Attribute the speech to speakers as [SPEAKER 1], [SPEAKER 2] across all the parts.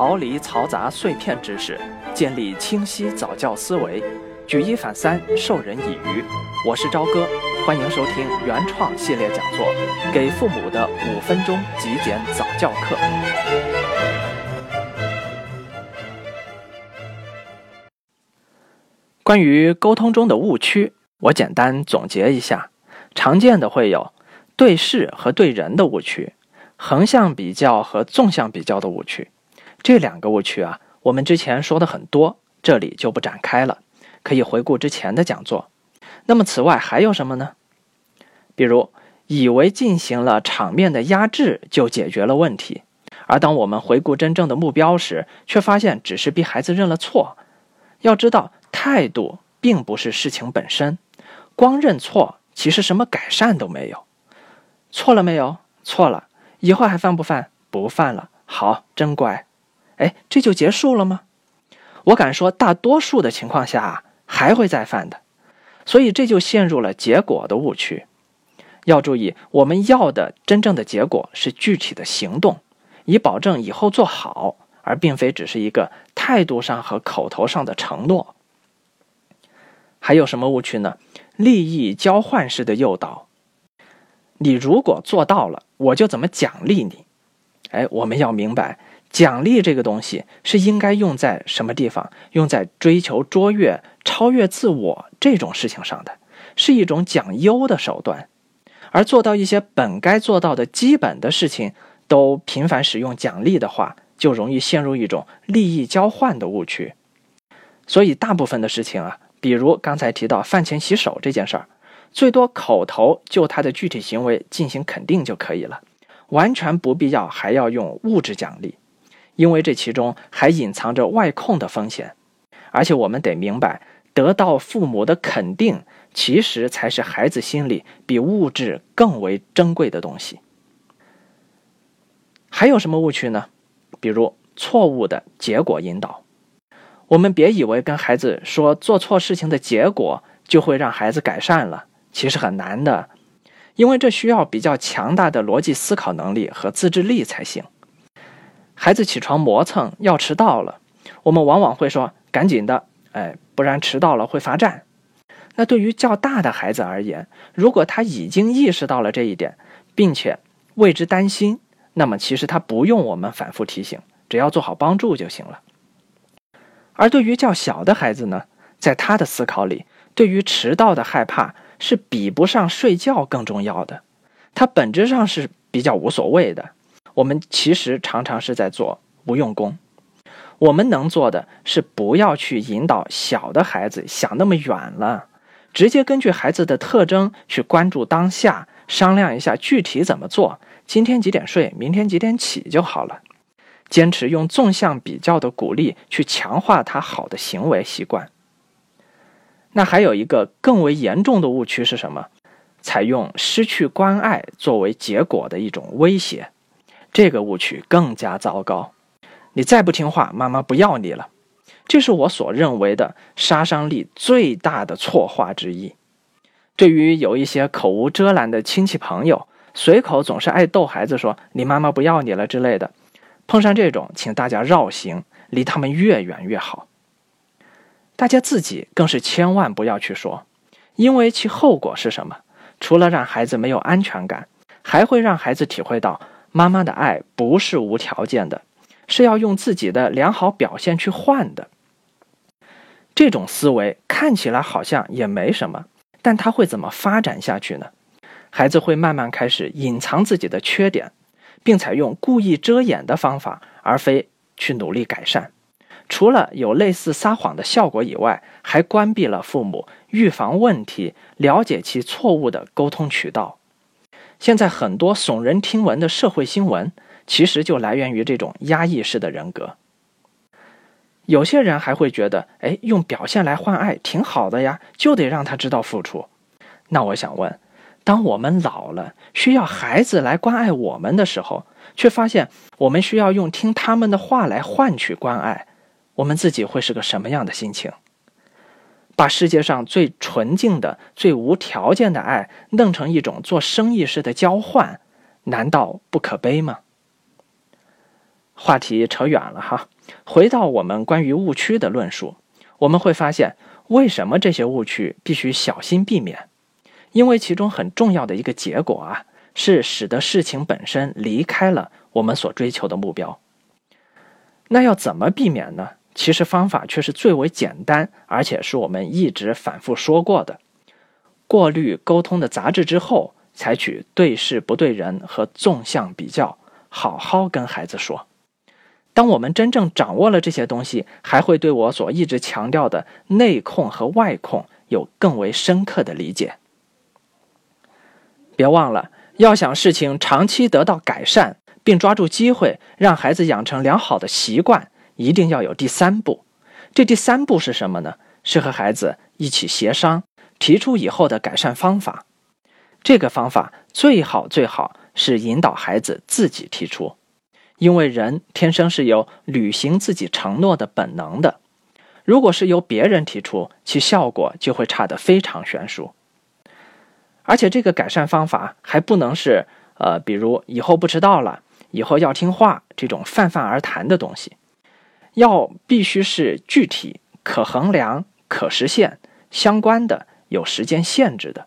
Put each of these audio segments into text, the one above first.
[SPEAKER 1] 逃离嘈杂碎片知识，建立清晰早教思维，举一反三，授人以渔。我是朝哥，欢迎收听原创系列讲座《给父母的五分钟极简早教课》。关于沟通中的误区，我简单总结一下：常见的会有对事和对人的误区，横向比较和纵向比较的误区。这两个误区啊，我们之前说的很多，这里就不展开了，可以回顾之前的讲座。那么此外还有什么呢？比如以为进行了场面的压制就解决了问题，而当我们回顾真正的目标时，却发现只是逼孩子认了错。要知道，态度并不是事情本身，光认错其实什么改善都没有。错了没有？错了，以后还犯不犯？不犯了。好，真乖。哎，这就结束了吗？我敢说，大多数的情况下还会再犯的，所以这就陷入了结果的误区。要注意，我们要的真正的结果是具体的行动，以保证以后做好，而并非只是一个态度上和口头上的承诺。还有什么误区呢？利益交换式的诱导，你如果做到了，我就怎么奖励你。哎，我们要明白。奖励这个东西是应该用在什么地方？用在追求卓越、超越自我这种事情上的，是一种讲优的手段。而做到一些本该做到的基本的事情，都频繁使用奖励的话，就容易陷入一种利益交换的误区。所以，大部分的事情啊，比如刚才提到饭前洗手这件事儿，最多口头就他的具体行为进行肯定就可以了，完全不必要还要用物质奖励。因为这其中还隐藏着外控的风险，而且我们得明白，得到父母的肯定，其实才是孩子心里比物质更为珍贵的东西。还有什么误区呢？比如错误的结果引导。我们别以为跟孩子说做错事情的结果就会让孩子改善了，其实很难的，因为这需要比较强大的逻辑思考能力和自制力才行。孩子起床磨蹭要迟到了，我们往往会说：“赶紧的，哎，不然迟到了会罚站。”那对于较大的孩子而言，如果他已经意识到了这一点，并且为之担心，那么其实他不用我们反复提醒，只要做好帮助就行了。而对于较小的孩子呢，在他的思考里，对于迟到的害怕是比不上睡觉更重要的，他本质上是比较无所谓的。我们其实常常是在做无用功。我们能做的是不要去引导小的孩子想那么远了，直接根据孩子的特征去关注当下，商量一下具体怎么做。今天几点睡，明天几点起就好了。坚持用纵向比较的鼓励去强化他好的行为习惯。那还有一个更为严重的误区是什么？采用失去关爱作为结果的一种威胁。这个误区更加糟糕，你再不听话，妈妈不要你了。这是我所认为的杀伤力最大的错话之一。对于有一些口无遮拦的亲戚朋友，随口总是爱逗孩子说“你妈妈不要你了”之类的，碰上这种，请大家绕行，离他们越远越好。大家自己更是千万不要去说，因为其后果是什么？除了让孩子没有安全感，还会让孩子体会到。妈妈的爱不是无条件的，是要用自己的良好表现去换的。这种思维看起来好像也没什么，但它会怎么发展下去呢？孩子会慢慢开始隐藏自己的缺点，并采用故意遮掩的方法，而非去努力改善。除了有类似撒谎的效果以外，还关闭了父母预防问题、了解其错误的沟通渠道。现在很多耸人听闻的社会新闻，其实就来源于这种压抑式的人格。有些人还会觉得，哎，用表现来换爱挺好的呀，就得让他知道付出。那我想问，当我们老了，需要孩子来关爱我们的时候，却发现我们需要用听他们的话来换取关爱，我们自己会是个什么样的心情？把世界上最纯净的、最无条件的爱弄成一种做生意式的交换，难道不可悲吗？话题扯远了哈，回到我们关于误区的论述，我们会发现，为什么这些误区必须小心避免？因为其中很重要的一个结果啊，是使得事情本身离开了我们所追求的目标。那要怎么避免呢？其实方法却是最为简单，而且是我们一直反复说过的：过滤沟通的杂质之后，采取对事不对人和纵向比较，好好跟孩子说。当我们真正掌握了这些东西，还会对我所一直强调的内控和外控有更为深刻的理解。别忘了，要想事情长期得到改善，并抓住机会让孩子养成良好的习惯，一定要有第三步。这第三步是什么呢？是和孩子一起协商，提出以后的改善方法。这个方法最好最好是引导孩子自己提出，因为人天生是有履行自己承诺的本能的。如果是由别人提出，其效果就会差得非常悬殊。而且这个改善方法还不能是，呃，比如以后不迟到了，以后要听话这种泛泛而谈的东西，要必须是具体、可衡量、可实现、相关的、有时间限制的，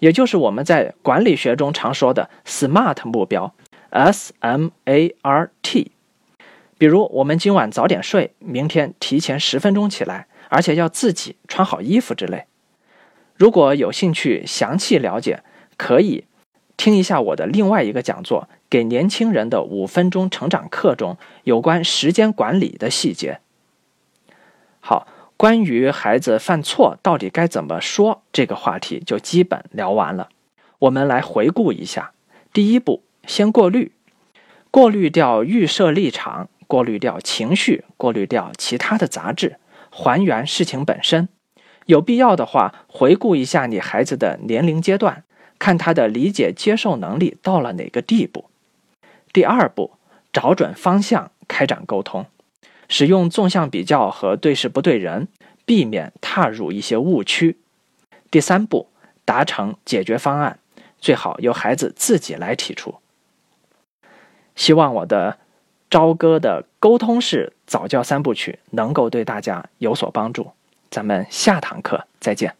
[SPEAKER 1] 也就是我们在管理学中常说的 SMART 目标，S M A R T。比如我们今晚早点睡，明天提前十分钟起来，而且要自己穿好衣服之类。如果有兴趣详细了解，可以听一下我的另外一个讲座《给年轻人的五分钟成长课》中有关时间管理的细节。好，关于孩子犯错到底该怎么说这个话题就基本聊完了。我们来回顾一下：第一步，先过滤，过滤掉预设立场，过滤掉情绪，过滤掉其他的杂质，还原事情本身。有必要的话，回顾一下你孩子的年龄阶段，看他的理解接受能力到了哪个地步。第二步，找准方向，开展沟通，使用纵向比较和对事不对人，避免踏入一些误区。第三步，达成解决方案，最好由孩子自己来提出。希望我的朝歌的沟通式早教三部曲能够对大家有所帮助。咱们下堂课再见。